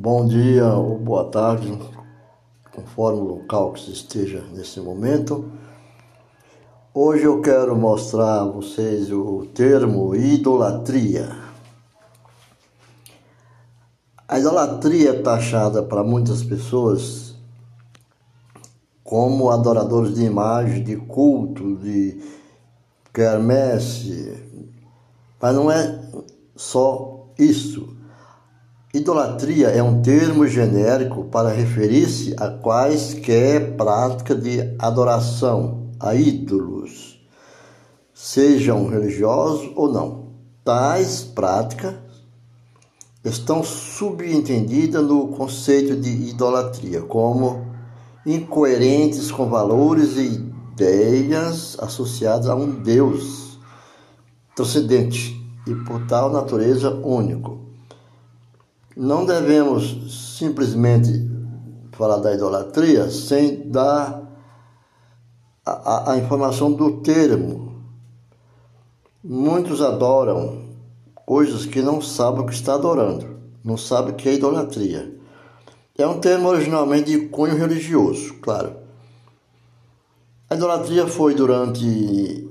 Bom dia ou boa tarde, conforme o local que se esteja nesse momento. Hoje eu quero mostrar a vocês o termo idolatria. A idolatria é taxada para muitas pessoas como adoradores de imagem, de culto, de quermesse, mas não é só isso. Idolatria é um termo genérico para referir-se a quaisquer prática de adoração a ídolos, sejam religiosos ou não. Tais práticas estão subentendidas no conceito de idolatria como incoerentes com valores e ideias associadas a um Deus transcendente e por tal natureza único. Não devemos simplesmente falar da idolatria sem dar a, a, informação do termo. Muitos adoram coisas que não sabem o que está adorando, não sabem o que é idolatria. É um termo originalmente de cunho religioso, claro. A idolatria foi durante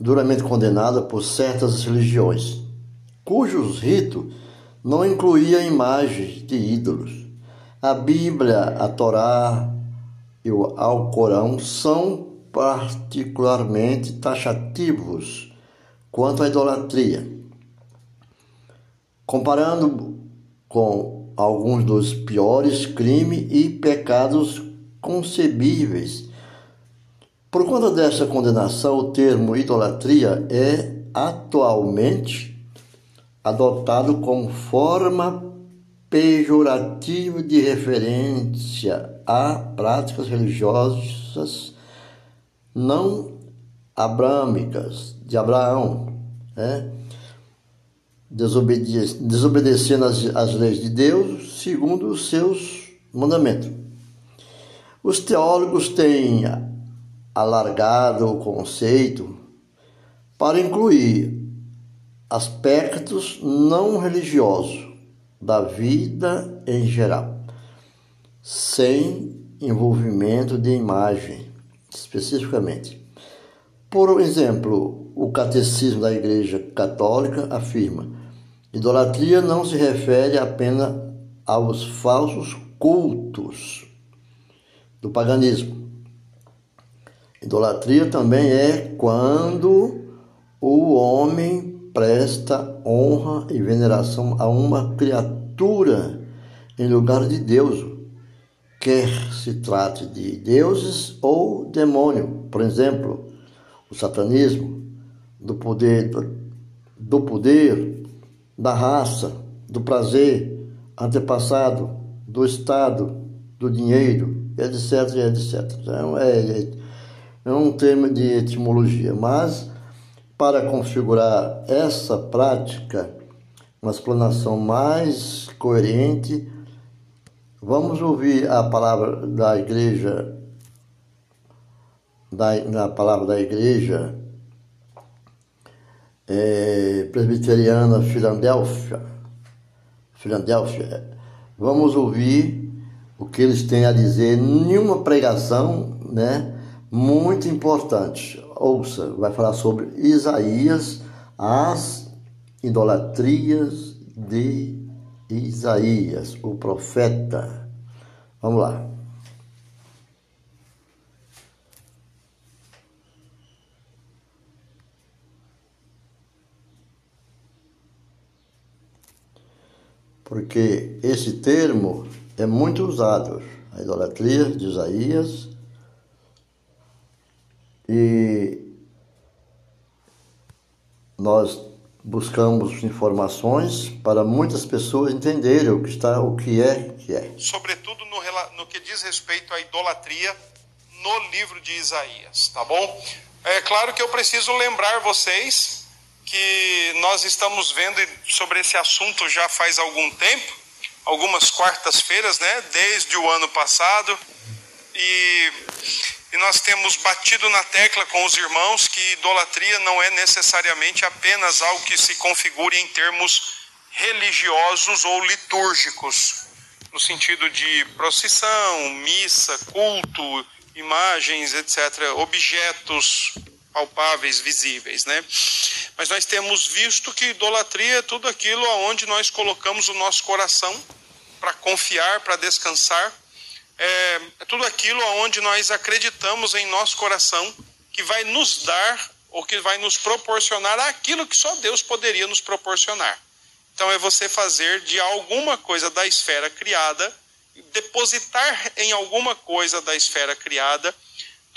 duramente condenada por certas religiões, cujos ritos não incluíam imagens de ídolos. A Bíblia, a Torá e o Alcorão são particularmente taxativos quanto à idolatria. Comparando com alguns dos piores crimes e pecados concebíveis por conta desta condenação, o termo idolatria é atualmente adotado como forma pejorativa de referência a práticas religiosas não abrâmicas de Abraão, né? desobedecendo as, as leis de Deus segundo os seus mandamentos. Os teólogos têm alargado o conceito para incluir aspectos não religiosos da vida em geral, sem envolvimento de imagem especificamente. Por exemplo, o Catecismo da Igreja Católica afirma: idolatria não se refere apenas aos falsos cultos do paganismo, Idolatria também é quando o homem presta honra e veneração a uma criatura em lugar de Deus, quer se trate de deuses ou demônio, por exemplo, o satanismo, do poder, do poder, da raça, do prazer, antepassado, do Estado, do dinheiro, etc, etc. Então, é, é é um termo de etimologia, mas para configurar essa prática, uma explanação mais coerente, vamos ouvir a palavra da igreja, da, na palavra da igreja é, presbiteriana Filadélfia. Filadélfia. Vamos ouvir o que eles têm a dizer em uma pregação, né? muito importante. Ouça, vai falar sobre Isaías, as idolatrias de Isaías, o profeta. Vamos lá. Porque esse termo é muito usado, a idolatria de Isaías e nós buscamos informações para muitas pessoas entenderem o que está, o que é, que é. Sobretudo no, no que diz respeito à idolatria no livro de Isaías, tá bom? É claro que eu preciso lembrar vocês que nós estamos vendo sobre esse assunto já faz algum tempo, algumas quartas-feiras, né? Desde o ano passado. Nós temos batido na tecla com os irmãos que idolatria não é necessariamente apenas algo que se configure em termos religiosos ou litúrgicos, no sentido de procissão, missa, culto, imagens, etc., objetos palpáveis, visíveis, né? Mas nós temos visto que idolatria é tudo aquilo aonde nós colocamos o nosso coração para confiar, para descansar. É, tudo aquilo aonde nós acreditamos em nosso coração que vai nos dar ou que vai nos proporcionar aquilo que só Deus poderia nos proporcionar. Então é você fazer de alguma coisa da esfera criada, depositar em alguma coisa da esfera criada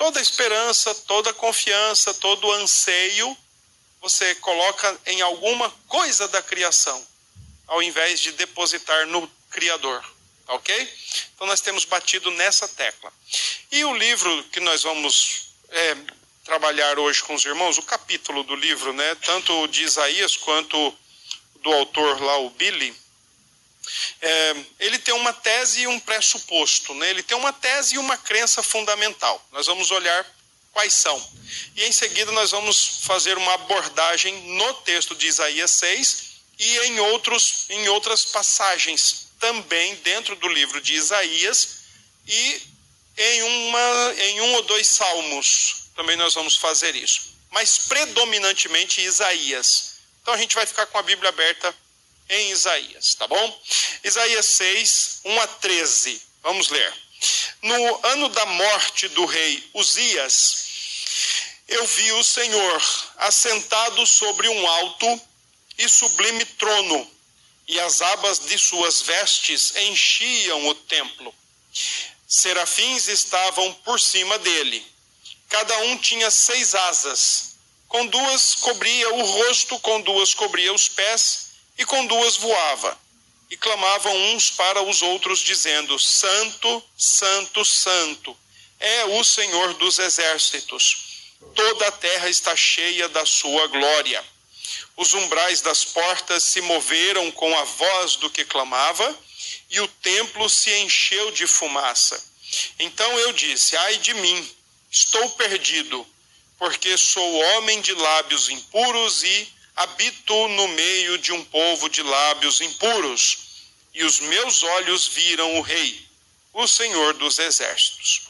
toda a esperança, toda a confiança, todo anseio, você coloca em alguma coisa da criação, ao invés de depositar no Criador. Ok? Então nós temos batido nessa tecla. E o livro que nós vamos é, trabalhar hoje com os irmãos, o capítulo do livro, né, tanto de Isaías quanto do autor lá, o Billy, é, ele tem uma tese e um pressuposto, né? ele tem uma tese e uma crença fundamental. Nós vamos olhar quais são. E em seguida nós vamos fazer uma abordagem no texto de Isaías 6 e em, outros, em outras passagens também dentro do livro de Isaías e em, uma, em um ou dois salmos também nós vamos fazer isso. Mas predominantemente Isaías. Então a gente vai ficar com a Bíblia aberta em Isaías, tá bom? Isaías 6, 1 a 13. Vamos ler. No ano da morte do rei Uzias, eu vi o Senhor assentado sobre um alto e sublime trono, e as abas de suas vestes enchiam o templo. Serafins estavam por cima dele. Cada um tinha seis asas. Com duas cobria o rosto, com duas cobria os pés e com duas voava. E clamavam uns para os outros, dizendo: Santo, Santo, Santo é o Senhor dos exércitos. Toda a terra está cheia da sua glória. Os umbrais das portas se moveram com a voz do que clamava, e o templo se encheu de fumaça. Então eu disse: Ai de mim, estou perdido, porque sou homem de lábios impuros e habito no meio de um povo de lábios impuros, e os meus olhos viram o Rei, o Senhor dos Exércitos.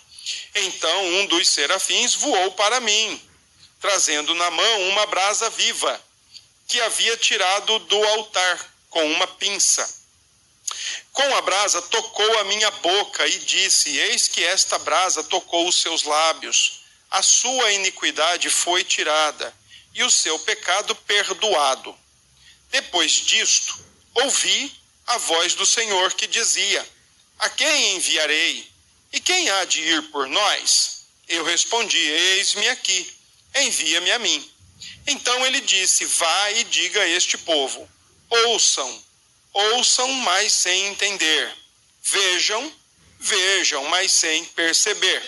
Então um dos serafins voou para mim, trazendo na mão uma brasa viva, que havia tirado do altar com uma pinça. Com a brasa tocou a minha boca e disse: Eis que esta brasa tocou os seus lábios, a sua iniquidade foi tirada e o seu pecado perdoado. Depois disto, ouvi a voz do Senhor que dizia: A quem enviarei? E quem há de ir por nós? Eu respondi: Eis-me aqui, envia-me a mim. Então ele disse: Vá e diga a este povo: Ouçam, ouçam, mas sem entender. Vejam, vejam, mas sem perceber.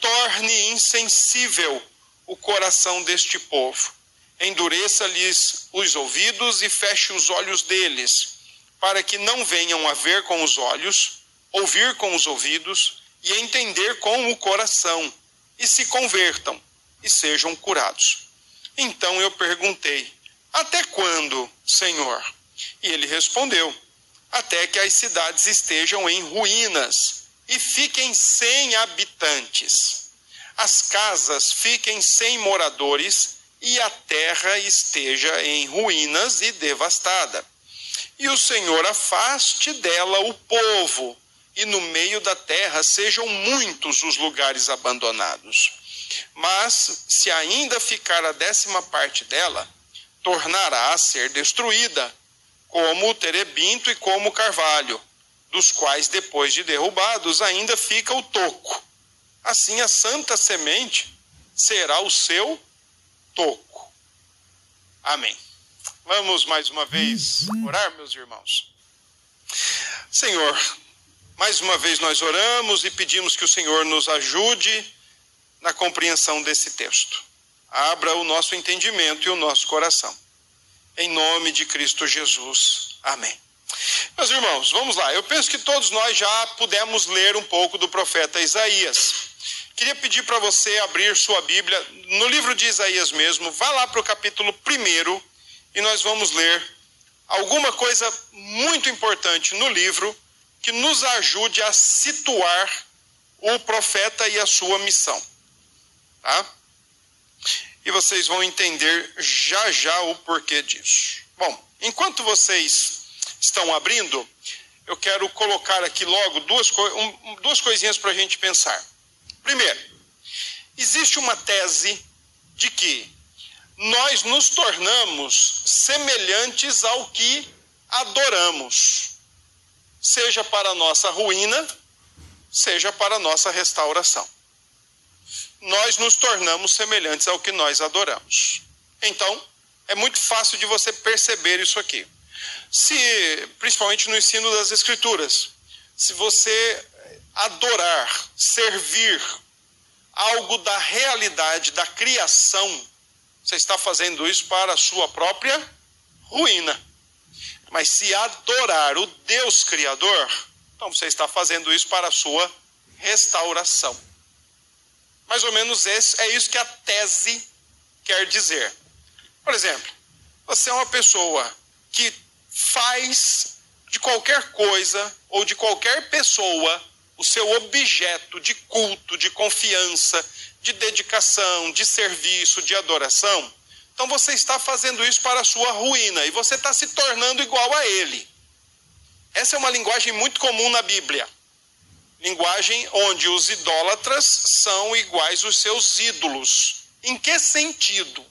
Torne insensível o coração deste povo. Endureça-lhes os ouvidos e feche os olhos deles, para que não venham a ver com os olhos, ouvir com os ouvidos e entender com o coração, e se convertam e sejam curados. Então eu perguntei: Até quando, Senhor? E ele respondeu: Até que as cidades estejam em ruínas e fiquem sem habitantes as casas fiquem sem moradores e a terra esteja em ruínas e devastada. E o Senhor afaste dela o povo, e no meio da terra sejam muitos os lugares abandonados. Mas, se ainda ficar a décima parte dela, tornará a ser destruída, como o terebinto e como o carvalho, dos quais, depois de derrubados, ainda fica o toco assim a santa semente será o seu toco. Amém. Vamos mais uma vez orar, meus irmãos. Senhor, mais uma vez nós oramos e pedimos que o Senhor nos ajude na compreensão desse texto. Abra o nosso entendimento e o nosso coração. Em nome de Cristo Jesus. Amém. Meus irmãos, vamos lá. Eu penso que todos nós já pudemos ler um pouco do profeta Isaías. Queria pedir para você abrir sua Bíblia no livro de Isaías mesmo, vá lá para o capítulo 1 e nós vamos ler alguma coisa muito importante no livro que nos ajude a situar o profeta e a sua missão. Tá? E vocês vão entender já já o porquê disso. Bom, enquanto vocês estão abrindo, eu quero colocar aqui logo duas, um, duas coisinhas para a gente pensar. Primeiro, existe uma tese de que nós nos tornamos semelhantes ao que adoramos, seja para nossa ruína, seja para nossa restauração. Nós nos tornamos semelhantes ao que nós adoramos. Então, é muito fácil de você perceber isso aqui. Se, principalmente no ensino das Escrituras, se você adorar, servir algo da realidade da criação, você está fazendo isso para a sua própria ruína. Mas se adorar o Deus Criador, então você está fazendo isso para a sua restauração. Mais ou menos esse, é isso que a tese quer dizer. Por exemplo, você é uma pessoa que faz de qualquer coisa ou de qualquer pessoa o seu objeto de culto, de confiança, de dedicação, de serviço, de adoração, então você está fazendo isso para a sua ruína e você está se tornando igual a ele. Essa é uma linguagem muito comum na Bíblia. Linguagem onde os idólatras são iguais aos seus ídolos. Em que sentido?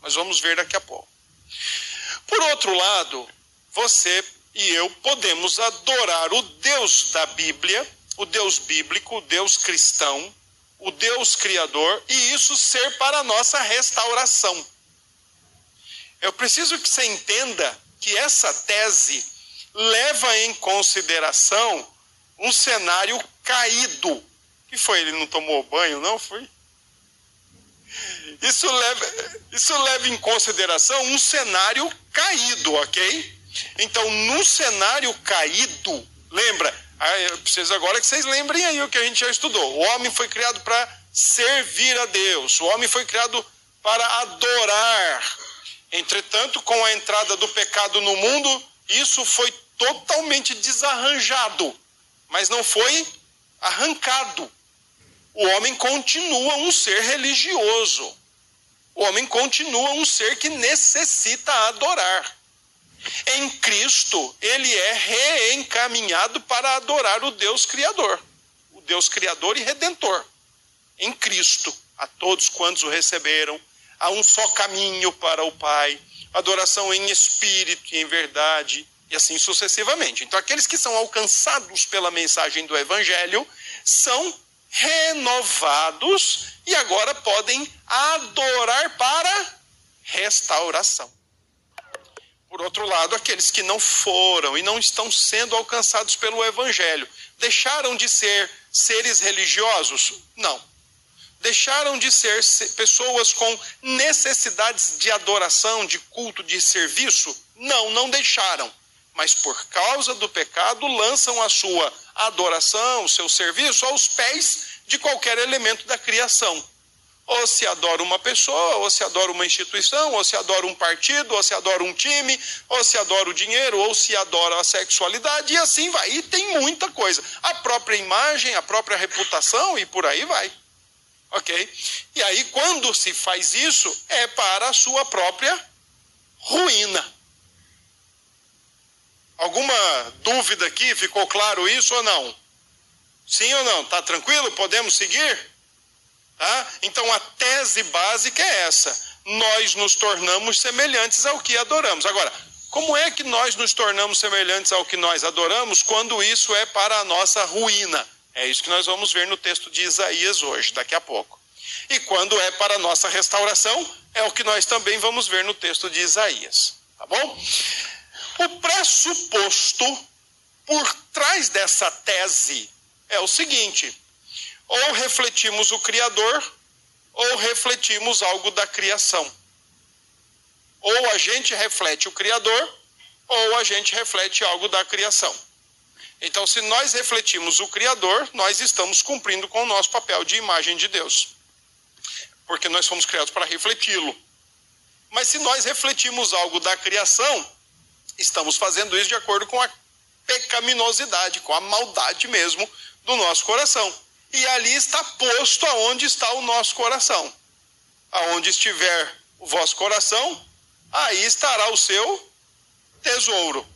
Nós vamos ver daqui a pouco. Por outro lado, você e eu podemos adorar o Deus da Bíblia, o Deus bíblico, o Deus cristão, o Deus criador, e isso ser para a nossa restauração. Eu preciso que você entenda que essa tese leva em consideração um cenário caído. que foi? Ele não tomou banho, não? Foi? Isso leva, isso leva em consideração um cenário caído, ok? Então, no cenário caído, lembra? Ah, eu preciso agora que vocês lembrem aí o que a gente já estudou. O homem foi criado para servir a Deus, o homem foi criado para adorar. Entretanto, com a entrada do pecado no mundo, isso foi totalmente desarranjado, mas não foi arrancado. O homem continua um ser religioso. O homem continua um ser que necessita adorar. Em Cristo, ele é reencaminhado para adorar o Deus Criador, o Deus Criador e Redentor. Em Cristo, a todos quantos o receberam, há um só caminho para o Pai, adoração em espírito e em verdade, e assim sucessivamente. Então, aqueles que são alcançados pela mensagem do Evangelho são renovados e agora podem adorar para restauração. Por outro lado, aqueles que não foram e não estão sendo alcançados pelo Evangelho, deixaram de ser seres religiosos? Não. Deixaram de ser pessoas com necessidades de adoração, de culto, de serviço? Não, não deixaram mas por causa do pecado lançam a sua adoração, o seu serviço aos pés de qualquer elemento da criação. Ou se adora uma pessoa, ou se adora uma instituição, ou se adora um partido, ou se adora um time, ou se adora o dinheiro, ou se adora a sexualidade, e assim vai. E tem muita coisa. A própria imagem, a própria reputação, e por aí vai. Ok? E aí, quando se faz isso, é para a sua própria ruína. Alguma dúvida aqui? Ficou claro isso ou não? Sim ou não? Tá tranquilo? Podemos seguir? Tá? Então a tese básica é essa: nós nos tornamos semelhantes ao que adoramos. Agora, como é que nós nos tornamos semelhantes ao que nós adoramos quando isso é para a nossa ruína? É isso que nós vamos ver no texto de Isaías hoje, daqui a pouco. E quando é para a nossa restauração, é o que nós também vamos ver no texto de Isaías. Tá bom? O pressuposto por trás dessa tese é o seguinte: ou refletimos o Criador, ou refletimos algo da criação. Ou a gente reflete o Criador, ou a gente reflete algo da criação. Então, se nós refletimos o Criador, nós estamos cumprindo com o nosso papel de imagem de Deus. Porque nós fomos criados para refleti-lo. Mas se nós refletimos algo da criação, Estamos fazendo isso de acordo com a pecaminosidade, com a maldade mesmo do nosso coração. E ali está posto aonde está o nosso coração. Aonde estiver o vosso coração, aí estará o seu tesouro.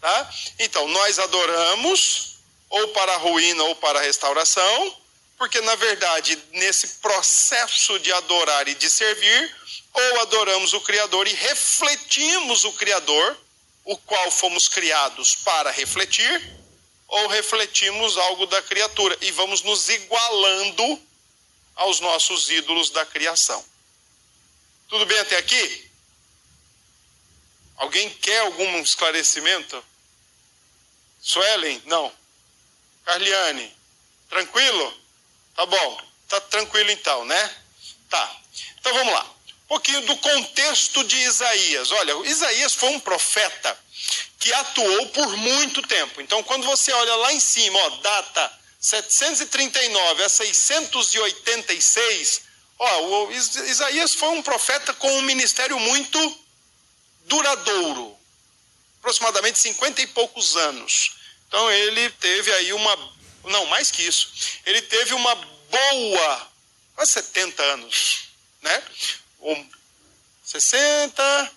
Tá? Então, nós adoramos ou para a ruína ou para a restauração, porque na verdade, nesse processo de adorar e de servir, ou adoramos o Criador e refletimos o Criador, o qual fomos criados para refletir, ou refletimos algo da criatura e vamos nos igualando aos nossos ídolos da criação. Tudo bem até aqui? Alguém quer algum esclarecimento? Suelen? Não. Carliane? Tranquilo? Tá bom. Tá tranquilo então, né? Tá. Então vamos lá. Um pouquinho do contexto de Isaías. Olha, Isaías foi um profeta que atuou por muito tempo. Então, quando você olha lá em cima, ó, data 739 a 686, ó, Isaías foi um profeta com um ministério muito duradouro, aproximadamente 50 e poucos anos. Então, ele teve aí uma, não, mais que isso, ele teve uma boa, quase 70 anos, né? Um, 60,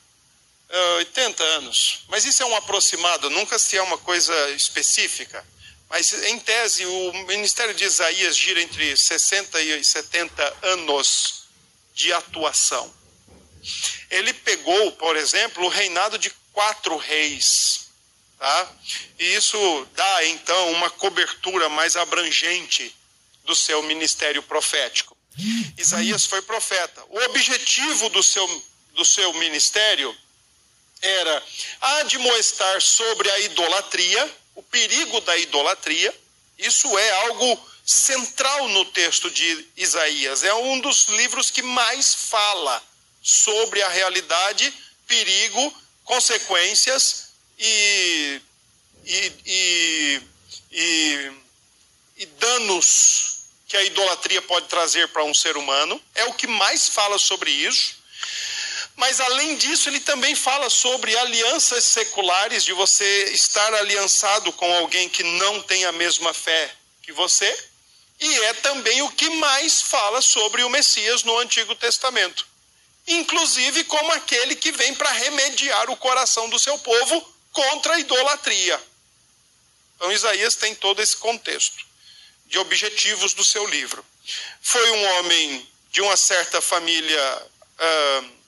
80 anos. Mas isso é um aproximado, nunca se é uma coisa específica. Mas, em tese, o ministério de Isaías gira entre 60 e 70 anos de atuação. Ele pegou, por exemplo, o reinado de quatro reis. Tá? E isso dá, então, uma cobertura mais abrangente do seu ministério profético. Isaías foi profeta. O objetivo do seu, do seu ministério era admoestar sobre a idolatria, o perigo da idolatria. Isso é algo central no texto de Isaías. É um dos livros que mais fala sobre a realidade, perigo, consequências e, e, e, e, e danos que a idolatria pode trazer para um ser humano. É o que mais fala sobre isso. Mas além disso, ele também fala sobre alianças seculares, de você estar aliançado com alguém que não tem a mesma fé que você. E é também o que mais fala sobre o Messias no Antigo Testamento. Inclusive como aquele que vem para remediar o coração do seu povo contra a idolatria. Então Isaías tem todo esse contexto de objetivos do seu livro. Foi um homem de uma certa família. Uh,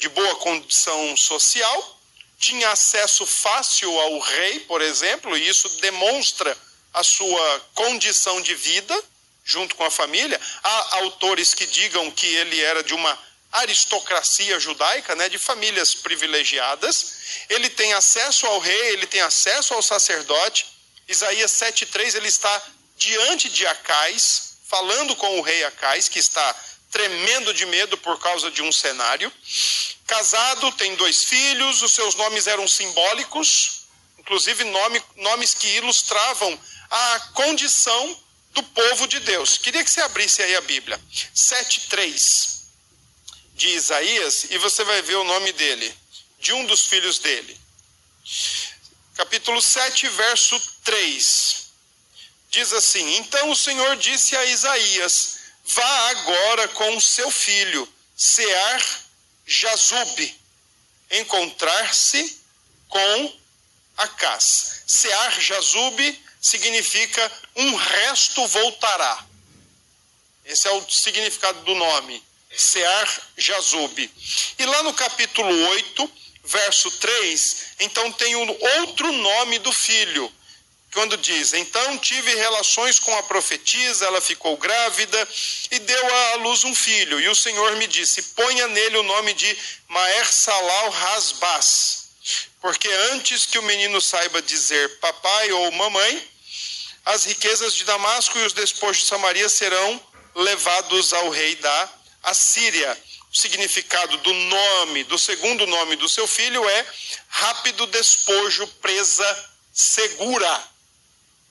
de boa condição social, tinha acesso fácil ao rei, por exemplo, e isso demonstra a sua condição de vida junto com a família. Há autores que digam que ele era de uma aristocracia judaica, né, de famílias privilegiadas. Ele tem acesso ao rei, ele tem acesso ao sacerdote. Isaías 7:3 ele está diante de Acais, falando com o rei Acais, que está tremendo de medo por causa de um cenário. Casado, tem dois filhos, os seus nomes eram simbólicos, inclusive nome, nomes que ilustravam a condição do povo de Deus. Queria que você abrisse aí a Bíblia. 7:3 de Isaías e você vai ver o nome dele, de um dos filhos dele. Capítulo 7, verso 3. Diz assim: Então o Senhor disse a Isaías: Vá agora com o seu filho, Sear Jazub, encontrar-se com Acás. Sear Jazub significa um resto voltará. Esse é o significado do nome, Sear Jazub. E lá no capítulo 8, verso 3, então tem um outro nome do filho, quando diz: Então tive relações com a profetisa, ela ficou grávida e deu à luz um filho. E o Senhor me disse: Ponha nele o nome de Maer Salal Rasbas, porque antes que o menino saiba dizer papai ou mamãe, as riquezas de Damasco e os despojos de Samaria serão levados ao rei da Assíria. O significado do nome, do segundo nome do seu filho é rápido despojo, presa segura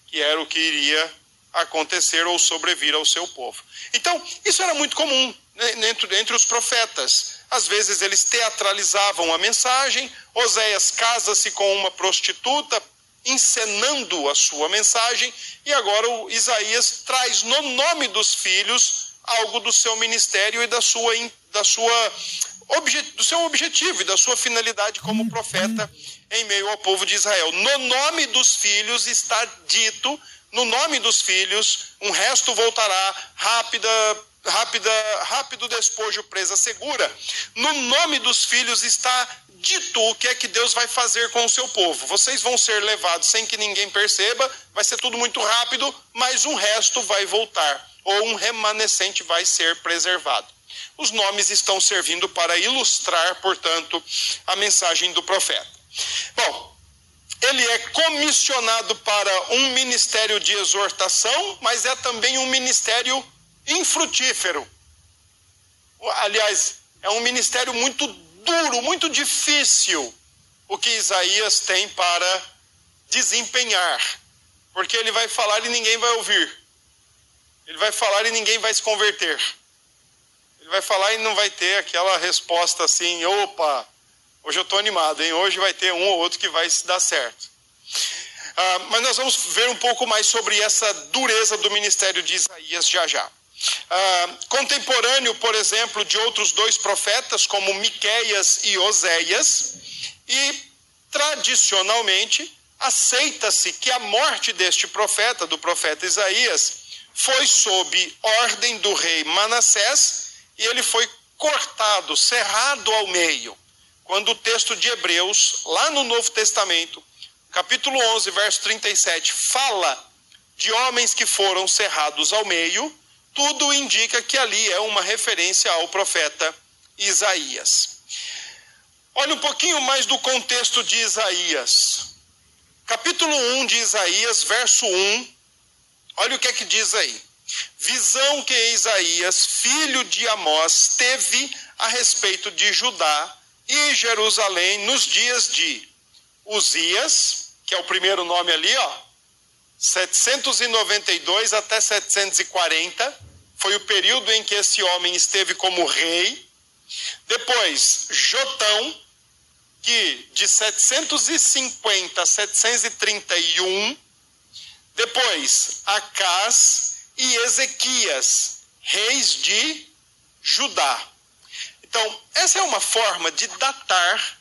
que era o que iria acontecer ou sobrevir ao seu povo. Então, isso era muito comum né, entre, entre os profetas. Às vezes eles teatralizavam a mensagem, Oséias casa-se com uma prostituta, encenando a sua mensagem, e agora o Isaías traz no nome dos filhos algo do seu ministério e da sua, da sua do seu objetivo e da sua finalidade como profeta em meio ao povo de Israel. No nome dos filhos está dito, no nome dos filhos, um resto voltará, rápida, rápida, rápido despojo, presa segura. No nome dos filhos está dito o que é que Deus vai fazer com o seu povo. Vocês vão ser levados sem que ninguém perceba, vai ser tudo muito rápido, mas um resto vai voltar, ou um remanescente vai ser preservado. Os nomes estão servindo para ilustrar, portanto, a mensagem do profeta. Bom, ele é comissionado para um ministério de exortação, mas é também um ministério infrutífero. Aliás, é um ministério muito duro, muito difícil o que Isaías tem para desempenhar. Porque ele vai falar e ninguém vai ouvir. Ele vai falar e ninguém vai se converter. Vai falar e não vai ter aquela resposta assim: opa, hoje eu estou animado, hein? Hoje vai ter um ou outro que vai se dar certo. Ah, mas nós vamos ver um pouco mais sobre essa dureza do ministério de Isaías já já. Ah, contemporâneo, por exemplo, de outros dois profetas, como Miqueias e Oséias, e tradicionalmente aceita-se que a morte deste profeta, do profeta Isaías, foi sob ordem do rei Manassés e ele foi cortado, cerrado ao meio. Quando o texto de Hebreus, lá no Novo Testamento, capítulo 11, verso 37, fala de homens que foram cerrados ao meio, tudo indica que ali é uma referência ao profeta Isaías. Olha um pouquinho mais do contexto de Isaías. Capítulo 1 de Isaías, verso 1. Olha o que é que diz aí. Visão que Isaías, filho de Amós, teve a respeito de Judá e Jerusalém nos dias de Uzias, que é o primeiro nome ali, ó, 792 até 740, foi o período em que esse homem esteve como rei. Depois, Jotão, que de 750 a 731. Depois, Acás Ezequias, reis de Judá. Então, essa é uma forma de datar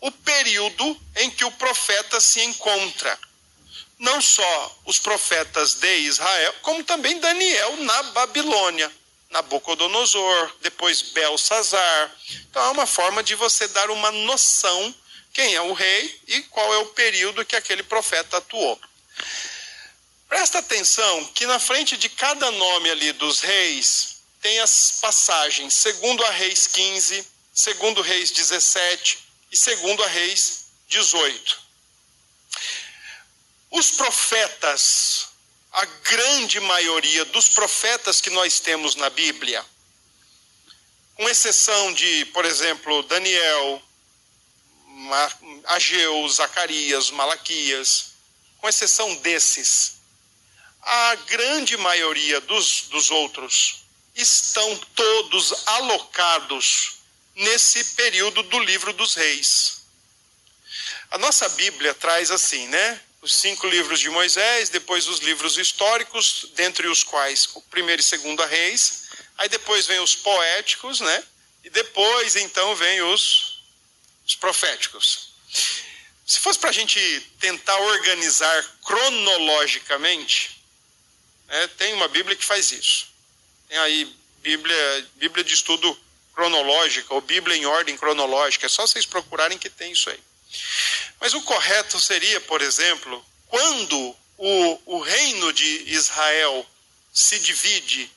o período em que o profeta se encontra não só os profetas de Israel, como também Daniel na Babilônia. Nabucodonosor, depois Belsazar. Então é uma forma de você dar uma noção quem é o rei e qual é o período que aquele profeta atuou. Presta atenção que na frente de cada nome ali dos reis tem as passagens, segundo a Reis 15, segundo Reis 17 e segundo a Reis 18. Os profetas, a grande maioria dos profetas que nós temos na Bíblia, com exceção de, por exemplo, Daniel, Ageu, Zacarias, Malaquias, com exceção desses, a grande maioria dos, dos outros estão todos alocados nesse período do livro dos reis. A nossa Bíblia traz assim, né? os cinco livros de Moisés, depois os livros históricos, dentre os quais o primeiro e segundo reis, aí depois vem os poéticos, né? E depois então vem os, os proféticos. Se fosse para a gente tentar organizar cronologicamente, né, tem uma Bíblia que faz isso. Tem aí Bíblia, Bíblia de estudo cronológica, ou Bíblia em ordem cronológica, é só vocês procurarem que tem isso aí. Mas o correto seria, por exemplo, quando o, o reino de Israel se divide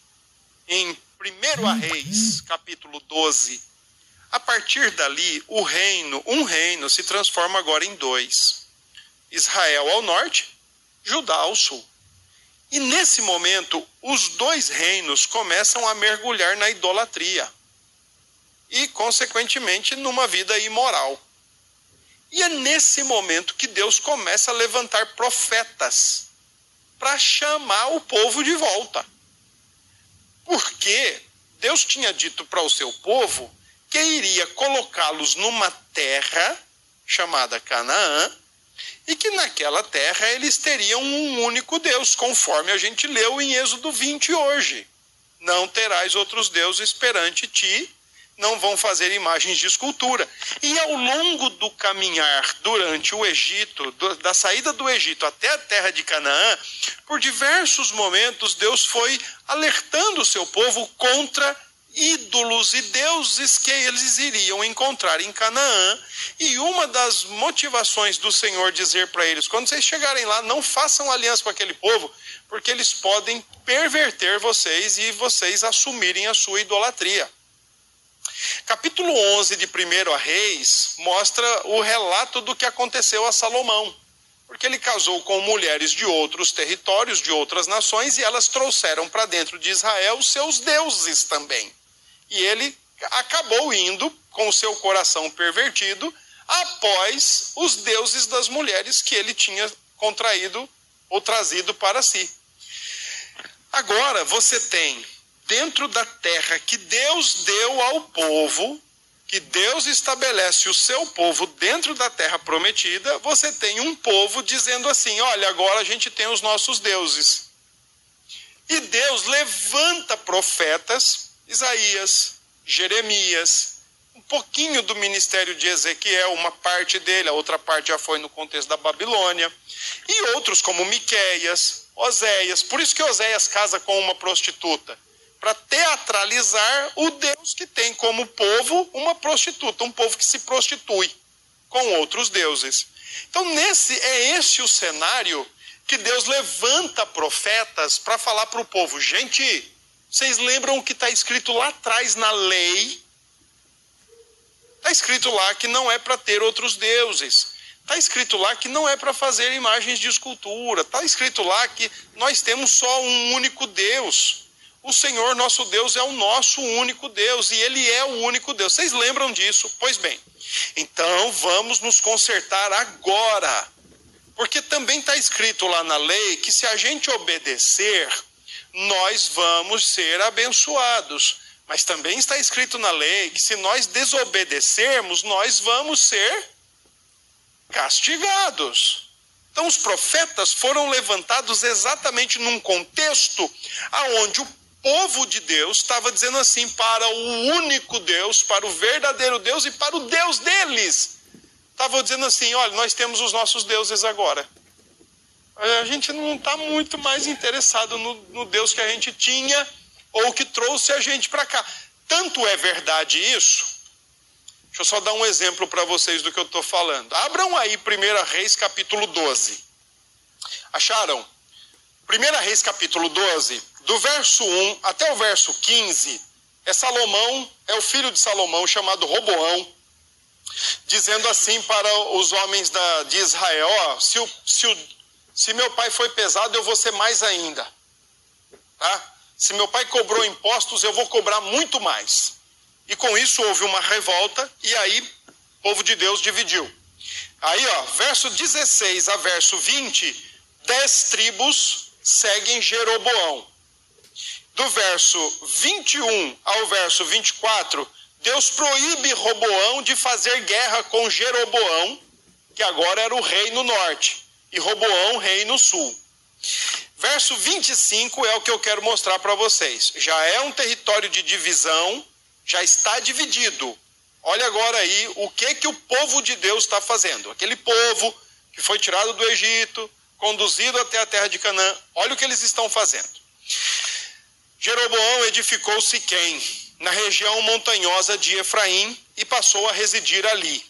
em 1 Reis, capítulo 12, a partir dali, o reino, um reino, se transforma agora em dois: Israel ao norte, Judá ao sul. E nesse momento, os dois reinos começam a mergulhar na idolatria e, consequentemente, numa vida imoral. E é nesse momento que Deus começa a levantar profetas para chamar o povo de volta. Porque Deus tinha dito para o seu povo que iria colocá-los numa terra chamada Canaã e que naquela terra eles teriam um único Deus, conforme a gente leu em Êxodo 20 hoje. Não terás outros deuses perante ti, não vão fazer imagens de escultura. E ao longo do caminhar durante o Egito, da saída do Egito até a terra de Canaã, por diversos momentos Deus foi alertando o seu povo contra ídolos e deuses que eles iriam encontrar em Canaã. E uma das motivações do Senhor dizer para eles: quando vocês chegarem lá, não façam aliança com aquele povo, porque eles podem perverter vocês e vocês assumirem a sua idolatria. Capítulo 11 de 1 a Reis mostra o relato do que aconteceu a Salomão. Porque ele casou com mulheres de outros territórios, de outras nações, e elas trouxeram para dentro de Israel seus deuses também. E ele acabou indo com o seu coração pervertido após os deuses das mulheres que ele tinha contraído ou trazido para si. Agora você tem dentro da terra que Deus deu ao povo, que Deus estabelece o seu povo dentro da terra prometida, você tem um povo dizendo assim: olha, agora a gente tem os nossos deuses. E Deus levanta profetas Isaías, Jeremias, um pouquinho do ministério de Ezequiel, uma parte dele, a outra parte já foi no contexto da Babilônia, e outros como Miqueias, Oséias. Por isso que Oséias casa com uma prostituta, para teatralizar o Deus que tem como povo uma prostituta, um povo que se prostitui com outros deuses. Então, nesse é esse o cenário que Deus levanta profetas para falar para o povo, gente, vocês lembram o que está escrito lá atrás na lei? Está escrito lá que não é para ter outros deuses. Está escrito lá que não é para fazer imagens de escultura. Está escrito lá que nós temos só um único Deus. O Senhor nosso Deus é o nosso único Deus e Ele é o único Deus. Vocês lembram disso? Pois bem, então vamos nos consertar agora. Porque também está escrito lá na lei que se a gente obedecer, nós vamos ser abençoados. Mas também está escrito na lei que se nós desobedecermos, nós vamos ser castigados. Então os profetas foram levantados exatamente num contexto aonde o povo de Deus estava dizendo assim para o único Deus, para o verdadeiro Deus e para o Deus deles. Estavam dizendo assim: olha, nós temos os nossos deuses agora a gente não está muito mais interessado no, no, Deus que a gente tinha ou que trouxe a gente para cá. Tanto é verdade isso. Deixa eu só dar um exemplo para vocês do que eu estou falando. Abram aí 1 Reis capítulo 12. Acharam? 1 Reis capítulo 12, do verso 1 até o verso 15, é Salomão, é o filho de Salomão chamado Roboão, dizendo assim para os homens da, de Israel: ó, se, o, se o se meu pai foi pesado, eu vou ser mais ainda. Tá? Se meu pai cobrou impostos, eu vou cobrar muito mais. E com isso houve uma revolta, e aí o povo de Deus dividiu. Aí, ó, verso 16 a verso 20, dez tribos seguem Jeroboão. Do verso 21 ao verso 24, Deus proíbe Roboão de fazer guerra com Jeroboão, que agora era o rei no norte e Roboão rei no sul. Verso 25 é o que eu quero mostrar para vocês. Já é um território de divisão, já está dividido. Olha agora aí o que que o povo de Deus está fazendo. Aquele povo que foi tirado do Egito, conduzido até a terra de Canaã. Olha o que eles estão fazendo. Jeroboão edificou Siquém, na região montanhosa de Efraim, e passou a residir ali.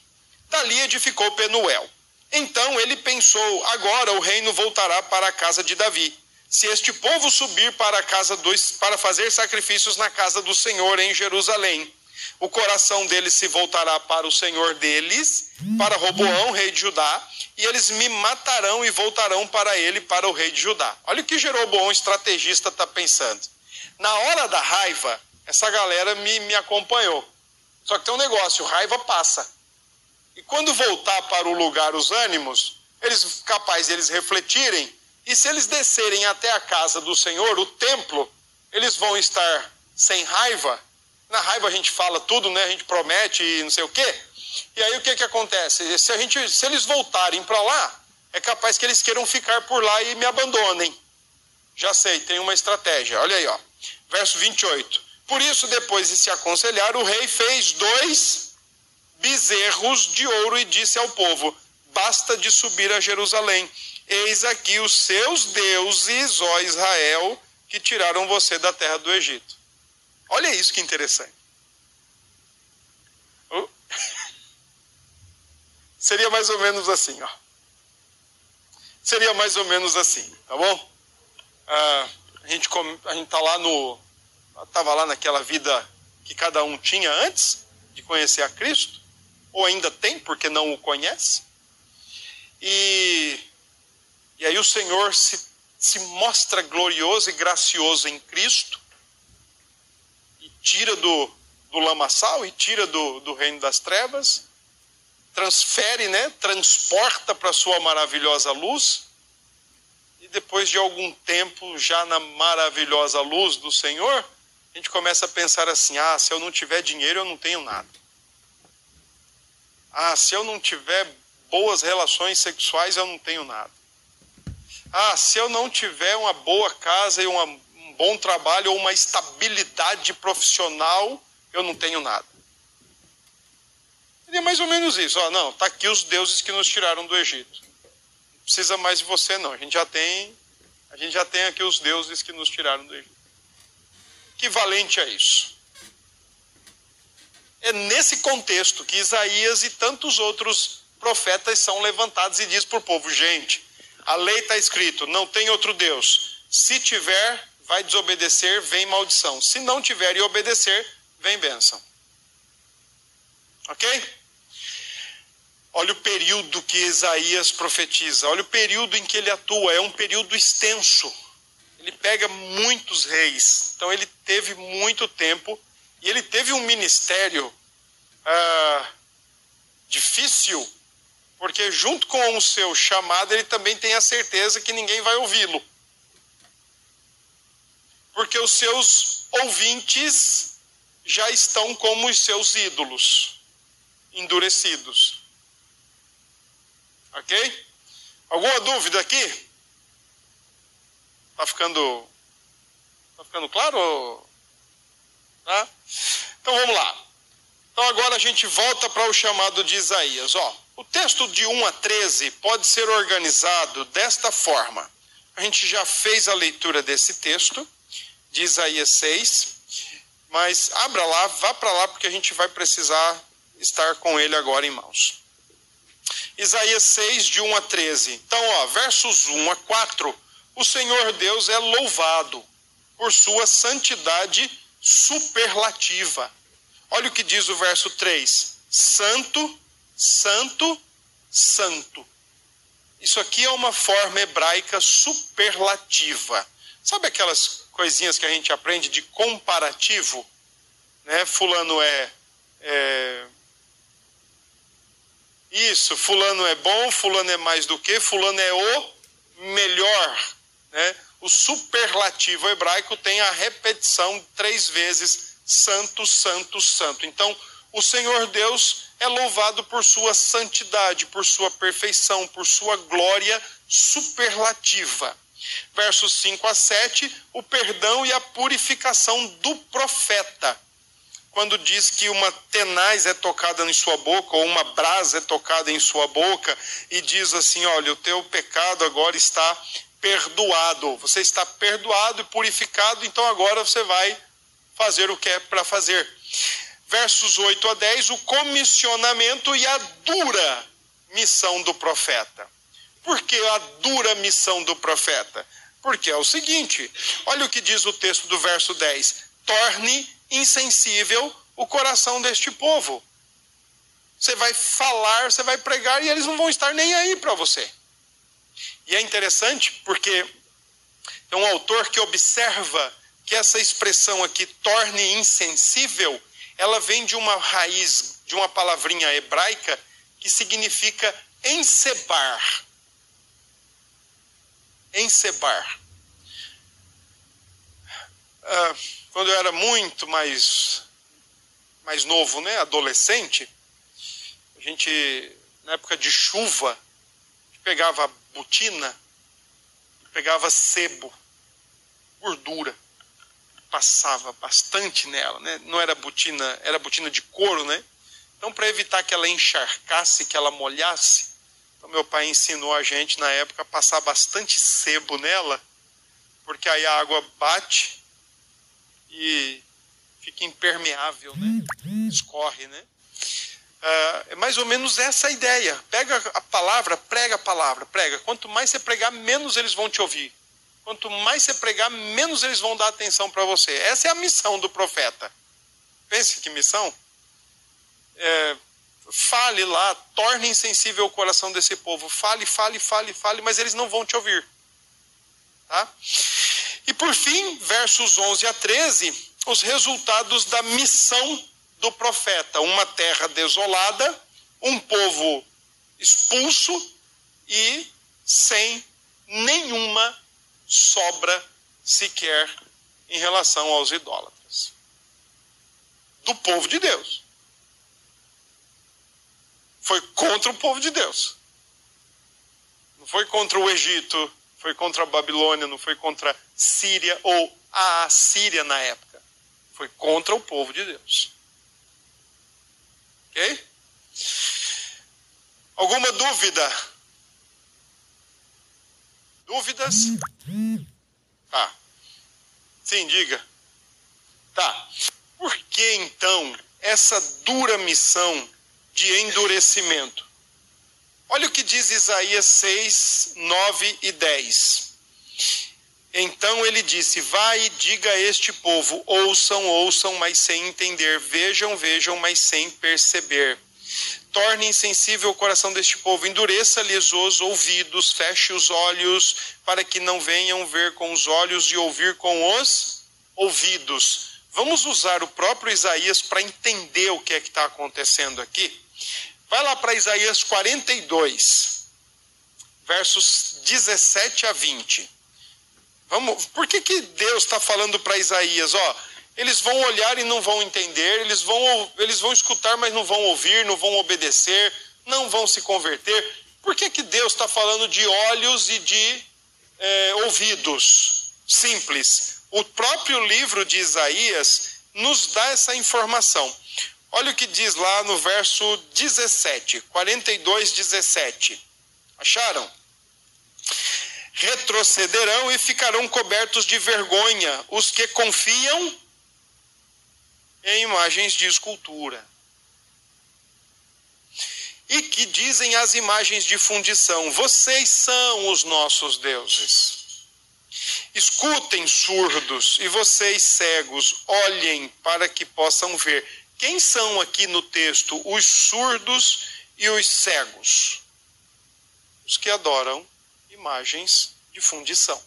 Dali edificou Penuel. Então ele pensou: agora o reino voltará para a casa de Davi. Se este povo subir para a casa dos, para fazer sacrifícios na casa do Senhor em Jerusalém, o coração deles se voltará para o Senhor deles, para Roboão, rei de Judá, e eles me matarão e voltarão para ele, para o rei de Judá. Olha o que Jeroboão, estrategista, está pensando. Na hora da raiva, essa galera me, me acompanhou. Só que tem um negócio: raiva passa. E quando voltar para o lugar os ânimos, eles capazes eles refletirem E se eles descerem até a casa do Senhor, o templo, eles vão estar sem raiva. Na raiva a gente fala tudo, né? A gente promete e não sei o quê. E aí o que que acontece? Se a gente, se eles voltarem para lá, é capaz que eles queiram ficar por lá e me abandonem. Já sei, tem uma estratégia. Olha aí, ó. Verso 28. Por isso, depois de se aconselhar, o rei fez dois bezerros de ouro e disse ao povo: Basta de subir a Jerusalém. Eis aqui os seus deuses, ó Israel, que tiraram você da terra do Egito. Olha isso que interessante. Seria mais ou menos assim, ó. Seria mais ou menos assim, tá bom? Ah, a gente a gente tá lá no estava lá naquela vida que cada um tinha antes de conhecer a Cristo, ou ainda tem porque não o conhece. E, e aí o Senhor se, se mostra glorioso e gracioso em Cristo, e tira do, do lamaçal, e tira do, do reino das trevas, transfere, né, transporta para a sua maravilhosa luz, e depois de algum tempo, já na maravilhosa luz do Senhor, a gente começa a pensar assim: ah, se eu não tiver dinheiro, eu não tenho nada. Ah, se eu não tiver boas relações sexuais, eu não tenho nada. Ah, se eu não tiver uma boa casa e uma, um bom trabalho ou uma estabilidade profissional, eu não tenho nada. Seria mais ou menos isso. Ah, não, tá aqui os deuses que nos tiraram do Egito. Não precisa mais de você não. A gente já tem, a gente já tem aqui os deuses que nos tiraram do Egito equivalente a isso. É nesse contexto que Isaías e tantos outros profetas são levantados e diz para o povo: gente, a lei está escrito, não tem outro Deus. Se tiver, vai desobedecer, vem maldição. Se não tiver e obedecer, vem bênção. Ok? Olha o período que Isaías profetiza, olha o período em que ele atua, é um período extenso ele pega muitos reis. Então ele teve muito tempo e ele teve um ministério ah, difícil, porque junto com o seu chamado ele também tem a certeza que ninguém vai ouvi-lo. Porque os seus ouvintes já estão como os seus ídolos, endurecidos. Ok? Alguma dúvida aqui? Está ficando, tá ficando claro? Tá? Então vamos lá. Então agora a gente volta para o chamado de Isaías. Ó, o texto de 1 a 13 pode ser organizado desta forma. A gente já fez a leitura desse texto, de Isaías 6, mas abra lá, vá para lá, porque a gente vai precisar estar com ele agora em mãos. Isaías 6, de 1 a 13. Então, ó, versos 1 a 4 o Senhor Deus é louvado por sua santidade superlativa. Olha o que diz o verso 3: Santo, Santo, Santo. Isso aqui é uma forma hebraica superlativa. Sabe aquelas coisinhas que a gente aprende de comparativo? Né? Fulano é, é isso, fulano é bom, fulano é mais do que, fulano é o melhor. Né? O superlativo hebraico tem a repetição três vezes: Santo, Santo, Santo. Então, o Senhor Deus é louvado por sua santidade, por sua perfeição, por sua glória superlativa. Versos 5 a 7, o perdão e a purificação do profeta. Quando diz que uma tenaz é tocada em sua boca, ou uma brasa é tocada em sua boca, e diz assim: olha, o teu pecado agora está perdoado. Você está perdoado e purificado, então agora você vai fazer o que é para fazer. Versos 8 a 10, o comissionamento e a dura missão do profeta. Por que a dura missão do profeta? Porque é o seguinte: olha o que diz o texto do verso 10: torne insensível o coração deste povo. Você vai falar, você vai pregar e eles não vão estar nem aí para você. E é interessante porque é um autor que observa que essa expressão aqui, torne insensível, ela vem de uma raiz, de uma palavrinha hebraica que significa encebar. encebar. Ah, quando eu era muito mais, mais novo, né, adolescente, a gente, na época de chuva, pegava botina, pegava sebo, gordura, passava bastante nela, né? Não era botina, era botina de couro, né? Então, para evitar que ela encharcasse, que ela molhasse, então meu pai ensinou a gente na época a passar bastante sebo nela, porque aí a água bate e fica impermeável, né? Escorre, né? É mais ou menos essa a ideia. Pega a palavra, prega a palavra, prega. Quanto mais você pregar, menos eles vão te ouvir. Quanto mais você pregar, menos eles vão dar atenção para você. Essa é a missão do profeta. Pense que missão é, fale lá, torne insensível o coração desse povo. Fale, fale, fale, fale, mas eles não vão te ouvir. Tá? E por fim, versos 11 a 13, os resultados da missão do profeta: uma terra desolada, um povo expulso e sem nenhuma sobra sequer em relação aos idólatras. Do povo de Deus foi contra o povo de Deus. Não foi contra o Egito, foi contra a Babilônia, não foi contra a Síria ou a Síria na época. Foi contra o povo de Deus. Ok? Alguma dúvida? Dúvidas? Tá. Sim, diga. Tá. Por que então essa dura missão de endurecimento. Olha o que diz Isaías 6, 9 e 10. Então ele disse: Vai e diga a este povo: ouçam, ouçam, mas sem entender, vejam, vejam, mas sem perceber. Torne insensível o coração deste povo, endureça-lhes os ouvidos, feche os olhos, para que não venham ver com os olhos e ouvir com os ouvidos. Vamos usar o próprio Isaías para entender o que é que está acontecendo aqui. Vai lá para Isaías 42, versos 17 a 20. Vamos, por que, que Deus está falando para Isaías? Ó, eles vão olhar e não vão entender, eles vão, eles vão escutar, mas não vão ouvir, não vão obedecer, não vão se converter. Por que, que Deus está falando de olhos e de é, ouvidos? Simples. O próprio livro de Isaías nos dá essa informação. Olha o que diz lá no verso 17, 42, 17. Acharam? Retrocederão e ficarão cobertos de vergonha os que confiam em imagens de escultura. E que dizem as imagens de fundição: Vocês são os nossos deuses. Escutem, surdos, e vocês cegos, olhem para que possam ver quem são aqui no texto os surdos e os cegos? Os que adoram imagens de fundição.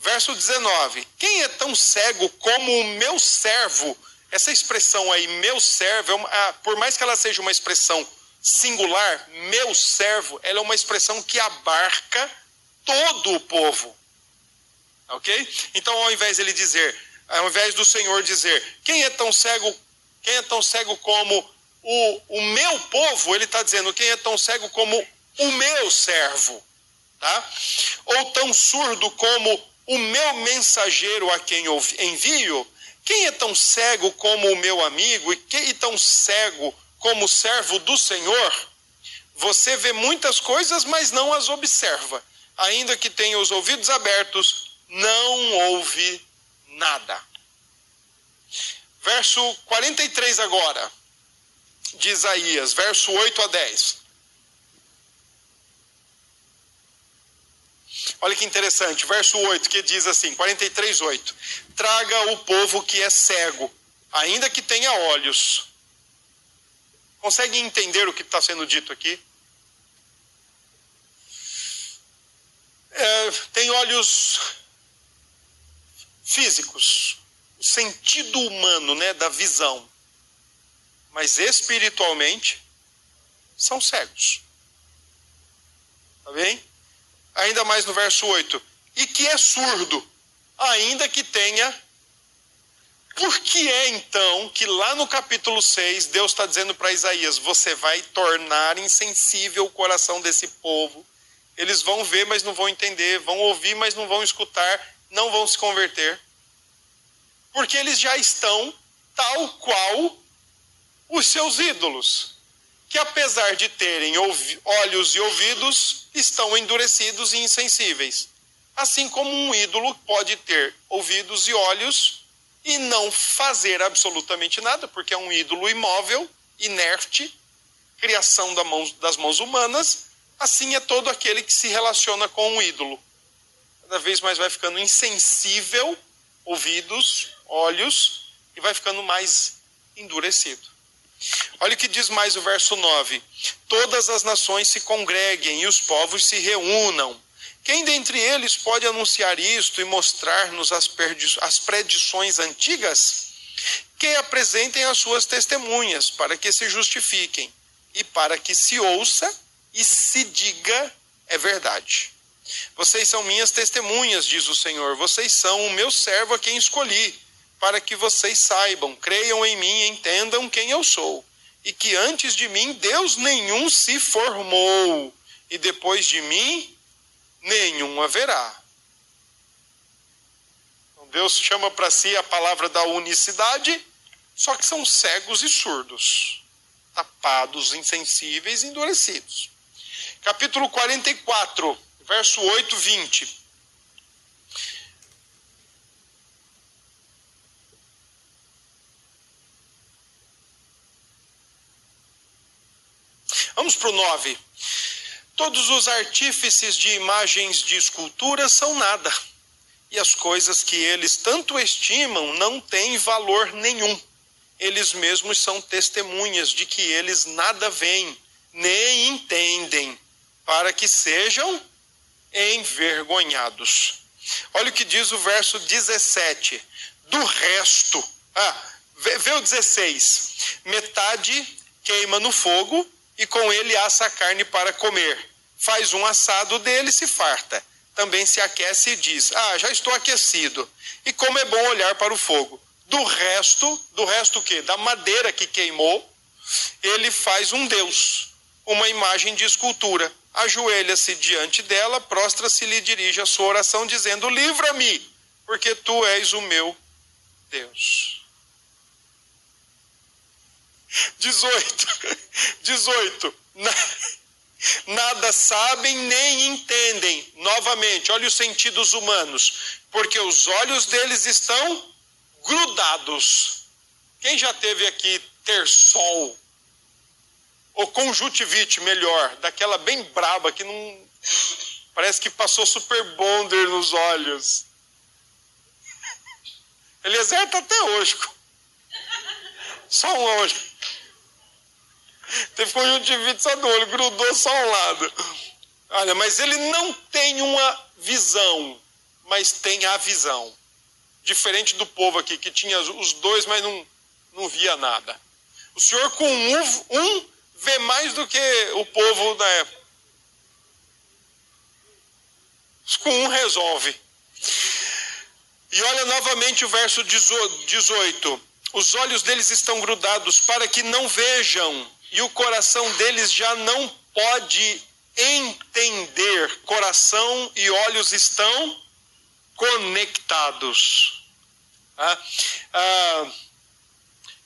Verso 19: Quem é tão cego como o meu servo? Essa expressão aí, meu servo, é uma, ah, por mais que ela seja uma expressão singular, meu servo, ela é uma expressão que abarca todo o povo. Ok? Então, ao invés ele dizer, ao invés do Senhor dizer, quem é tão cego quem é tão cego como o, o meu povo, ele está dizendo, quem é tão cego como o meu servo, tá? Ou tão surdo como o meu mensageiro a quem eu envio, quem é tão cego como o meu amigo e quem é tão cego como o servo do Senhor? Você vê muitas coisas, mas não as observa. Ainda que tenha os ouvidos abertos, não ouve nada. Verso 43 agora, de Isaías, verso 8 a 10. Olha que interessante, verso 8, que diz assim, 43, 8. Traga o povo que é cego, ainda que tenha olhos. Consegue entender o que está sendo dito aqui? É, tem olhos físicos, o sentido humano, né, da visão. Mas espiritualmente são cegos. Tá bem? Ainda mais no verso 8. e que é surdo, ainda que tenha. Por que é então que lá no capítulo 6 Deus está dizendo para Isaías: Você vai tornar insensível o coração desse povo? Eles vão ver, mas não vão entender, vão ouvir, mas não vão escutar, não vão se converter. Porque eles já estão tal qual os seus ídolos, que apesar de terem olhos e ouvidos, estão endurecidos e insensíveis. Assim como um ídolo pode ter ouvidos e olhos e não fazer absolutamente nada, porque é um ídolo imóvel, inerte, criação das mãos humanas, assim é todo aquele que se relaciona com um ídolo. Cada vez mais vai ficando insensível, ouvidos, olhos, e vai ficando mais endurecido. Olha o que diz mais o verso 9: Todas as nações se congreguem e os povos se reúnam. Quem dentre eles pode anunciar isto e mostrar-nos as, as predições antigas? Que apresentem as suas testemunhas, para que se justifiquem, e para que se ouça e se diga é verdade. Vocês são minhas testemunhas, diz o Senhor. Vocês são o meu servo a quem escolhi para que vocês saibam, creiam em mim, entendam quem eu sou, e que antes de mim Deus nenhum se formou, e depois de mim nenhum haverá. Então Deus chama para si a palavra da unicidade, só que são cegos e surdos, tapados, insensíveis e endurecidos. Capítulo 44, verso 8, 20. Vamos para o 9. Todos os artífices de imagens de escultura são nada, e as coisas que eles tanto estimam não têm valor nenhum. Eles mesmos são testemunhas de que eles nada veem, nem entendem, para que sejam envergonhados. Olha o que diz o verso 17. Do resto, ah, vê, vê o 16. Metade queima no fogo e com ele assa a carne para comer. Faz um assado dele e se farta. Também se aquece e diz: Ah, já estou aquecido. E como é bom olhar para o fogo. Do resto, do resto o quê? Da madeira que queimou, ele faz um Deus, uma imagem de escultura. Ajoelha-se diante dela, prostra-se e lhe dirige a sua oração, dizendo: Livra-me, porque tu és o meu Deus. 18. 18. Nada sabem nem entendem. Novamente, olha os sentidos humanos. Porque os olhos deles estão grudados. Quem já teve aqui ter sol? Ou conjuntivite, melhor, daquela bem braba que não. Parece que passou super bonder nos olhos. Eliezer está até hoje. Só um olho. Teve conjuntivite só do olho, grudou só um lado. Olha, mas ele não tem uma visão, mas tem a visão. Diferente do povo aqui, que tinha os dois, mas não, não via nada. O senhor com um, um vê mais do que o povo da época. Com um resolve. E olha novamente o verso 18. Os olhos deles estão grudados para que não vejam e o coração deles já não pode entender. Coração e olhos estão conectados. Ah, ah,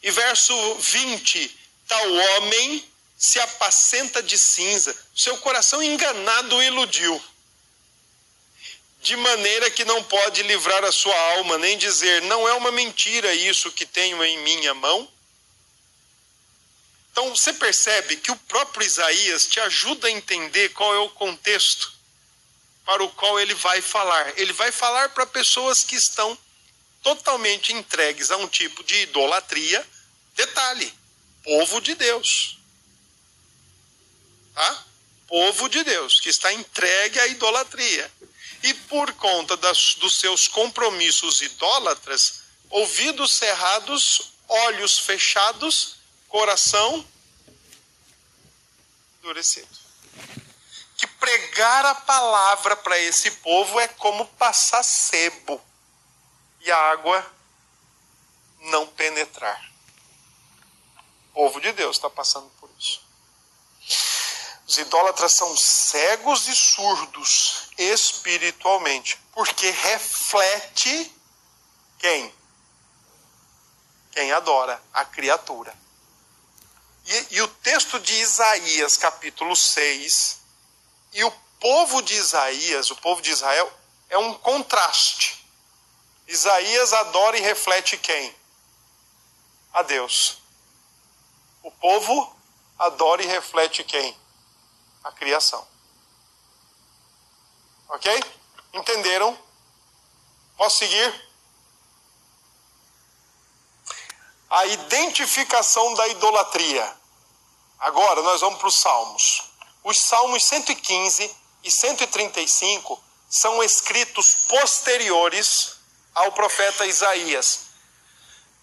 e verso 20: Tal homem se apacenta de cinza, seu coração enganado iludiu, de maneira que não pode livrar a sua alma, nem dizer: Não é uma mentira isso que tenho em minha mão? Então você percebe que o próprio Isaías te ajuda a entender qual é o contexto para o qual ele vai falar. Ele vai falar para pessoas que estão totalmente entregues a um tipo de idolatria. Detalhe: povo de Deus. Tá? Povo de Deus que está entregue à idolatria. E por conta das, dos seus compromissos idólatras, ouvidos cerrados, olhos fechados, coração endurecido. Que pregar a palavra para esse povo é como passar sebo e a água não penetrar. O povo de Deus está passando. Os idólatras são cegos e surdos espiritualmente, porque reflete quem? Quem adora a criatura. E, e, o texto de Isaías, capítulo 6, e o povo de Isaías, o povo de Israel, é um contraste. Isaías adora e reflete quem? A Deus. O povo adora e reflete quem? A criação. Ok? Entenderam? Posso seguir? A identificação da idolatria. Agora nós vamos para os Salmos. Os Salmos 115 e 135 são escritos posteriores ao profeta Isaías.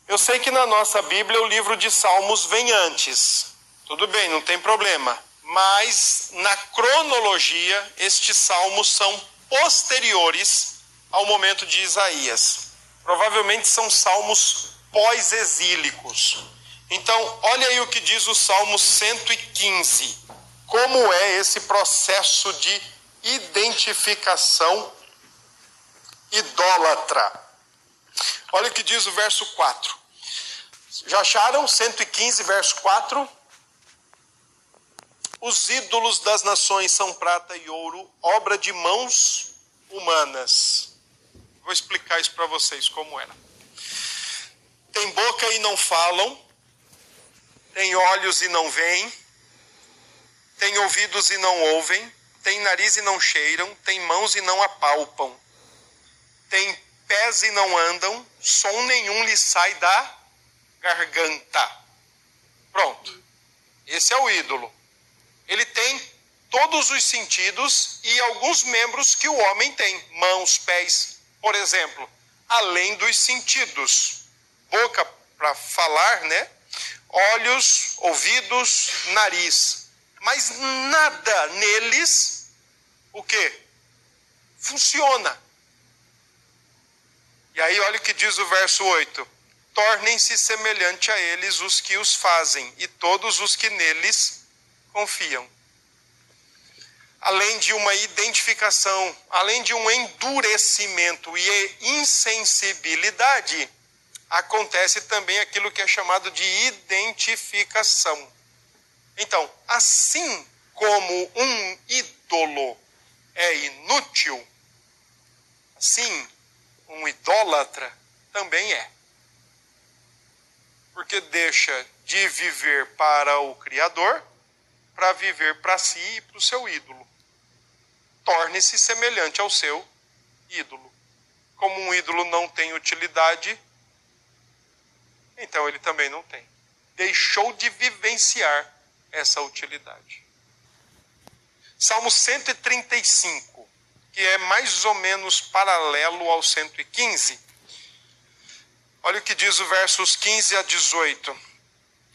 Eu sei que na nossa Bíblia o livro de Salmos vem antes. Tudo bem, não tem problema. Mas na cronologia, estes salmos são posteriores ao momento de Isaías. Provavelmente são salmos pós-exílicos. Então, olha aí o que diz o Salmo 115. Como é esse processo de identificação idólatra? Olha o que diz o verso 4. Já acharam 115, verso 4? Os ídolos das nações são prata e ouro, obra de mãos humanas. Vou explicar isso para vocês como era. Tem boca e não falam, tem olhos e não veem, tem ouvidos e não ouvem, tem nariz e não cheiram, tem mãos e não apalpam, tem pés e não andam, som nenhum lhe sai da garganta. Pronto. Esse é o ídolo. Ele tem todos os sentidos e alguns membros que o homem tem, mãos, pés, por exemplo, além dos sentidos. Boca para falar, né? Olhos, ouvidos, nariz. Mas nada neles o que? Funciona. E aí, olha o que diz o verso 8: Tornem-se semelhante a eles os que os fazem, e todos os que neles confiam. Além de uma identificação, além de um endurecimento e insensibilidade, acontece também aquilo que é chamado de identificação. Então, assim como um ídolo é inútil, assim um idólatra também é. Porque deixa de viver para o Criador para viver para si e para o seu ídolo. Torne-se semelhante ao seu ídolo. Como um ídolo não tem utilidade, então ele também não tem. Deixou de vivenciar essa utilidade. Salmo 135 que é mais ou menos paralelo ao 115. Olha o que diz o versos 15 a 18.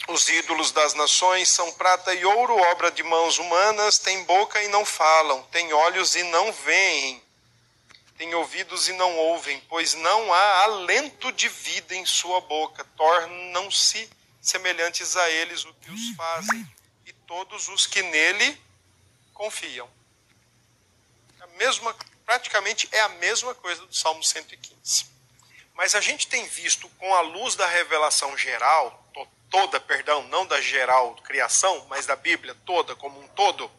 Os ídolos das nações são prata e ouro, obra de mãos humanas, têm boca e não falam, têm olhos e não veem, têm ouvidos e não ouvem, pois não há alento de vida em sua boca. Tornam-se semelhantes a eles o que os fazem, e todos os que nele confiam mesma, praticamente é a mesma coisa do Salmo 115. Mas a gente tem visto com a luz da revelação geral, toda, perdão, não da geral criação, mas da Bíblia toda como um todo,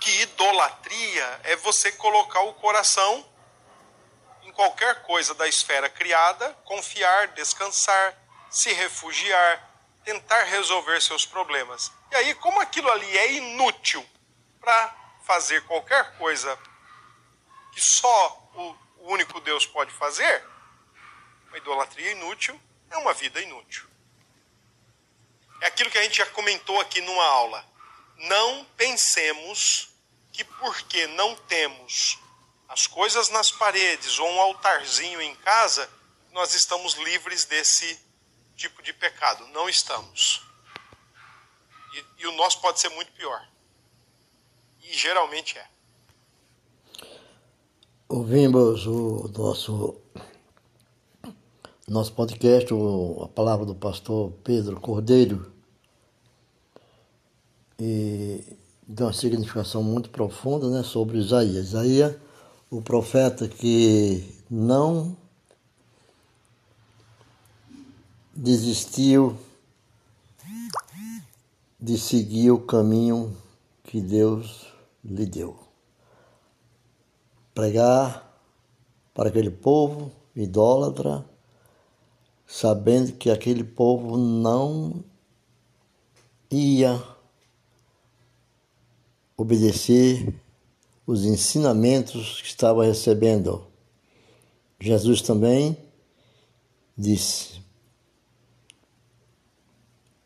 que idolatria é você colocar o coração em qualquer coisa da esfera criada, confiar, descansar, se refugiar, tentar resolver seus problemas. E aí, como aquilo ali é inútil para fazer qualquer coisa que só o único Deus pode fazer, uma idolatria inútil é uma vida inútil. É aquilo que a gente já comentou aqui numa aula. Não pensemos que porque não temos as coisas nas paredes ou um altarzinho em casa, nós estamos livres desse tipo de pecado. Não estamos. E, e o nosso pode ser muito pior. E geralmente é. Ouvimos o nosso, nosso podcast, a palavra do pastor Pedro Cordeiro, e deu uma significação muito profunda né, sobre Isaías. Isaías, o profeta que não desistiu de seguir o caminho que Deus lhe deu pregar para aquele povo idólatra, sabendo que aquele povo não ia obedecer os ensinamentos que estava recebendo. Jesus também disse: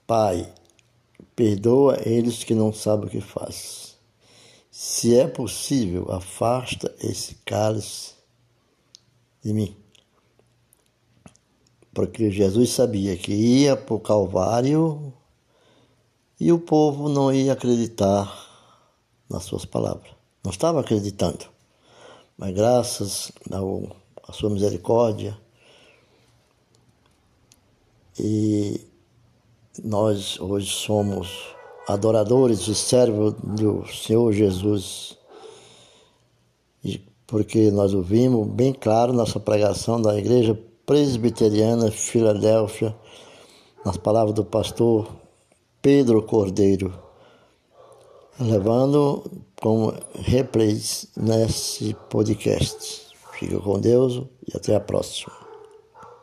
Pai, perdoa eles que não sabem o que fazem. Se é possível, afasta esse cálice de mim. Porque Jesus sabia que ia para o Calvário e o povo não ia acreditar nas suas palavras. Não estava acreditando. Mas graças à sua misericórdia e nós hoje somos adoradores e servos do Senhor Jesus. Porque nós ouvimos bem claro nossa pregação da Igreja Presbiteriana Filadélfia, nas palavras do pastor Pedro Cordeiro, levando como replays nesse podcast. Fica com Deus e até a próxima.